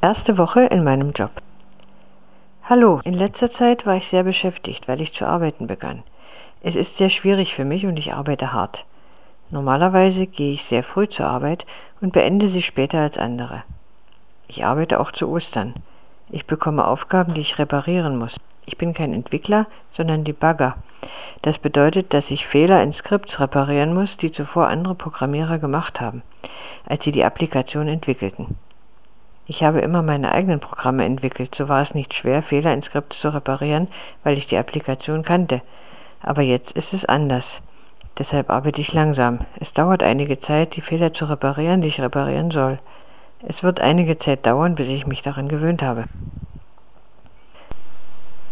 Erste Woche in meinem Job. Hallo, in letzter Zeit war ich sehr beschäftigt, weil ich zu arbeiten begann. Es ist sehr schwierig für mich und ich arbeite hart. Normalerweise gehe ich sehr früh zur Arbeit und beende sie später als andere. Ich arbeite auch zu Ostern. Ich bekomme Aufgaben, die ich reparieren muss. Ich bin kein Entwickler, sondern Debugger. Das bedeutet, dass ich Fehler in Skripts reparieren muss, die zuvor andere Programmierer gemacht haben, als sie die Applikation entwickelten. Ich habe immer meine eigenen Programme entwickelt, so war es nicht schwer, Fehler in Skripts zu reparieren, weil ich die Applikation kannte. Aber jetzt ist es anders. Deshalb arbeite ich langsam. Es dauert einige Zeit, die Fehler zu reparieren, die ich reparieren soll. Es wird einige Zeit dauern, bis ich mich daran gewöhnt habe.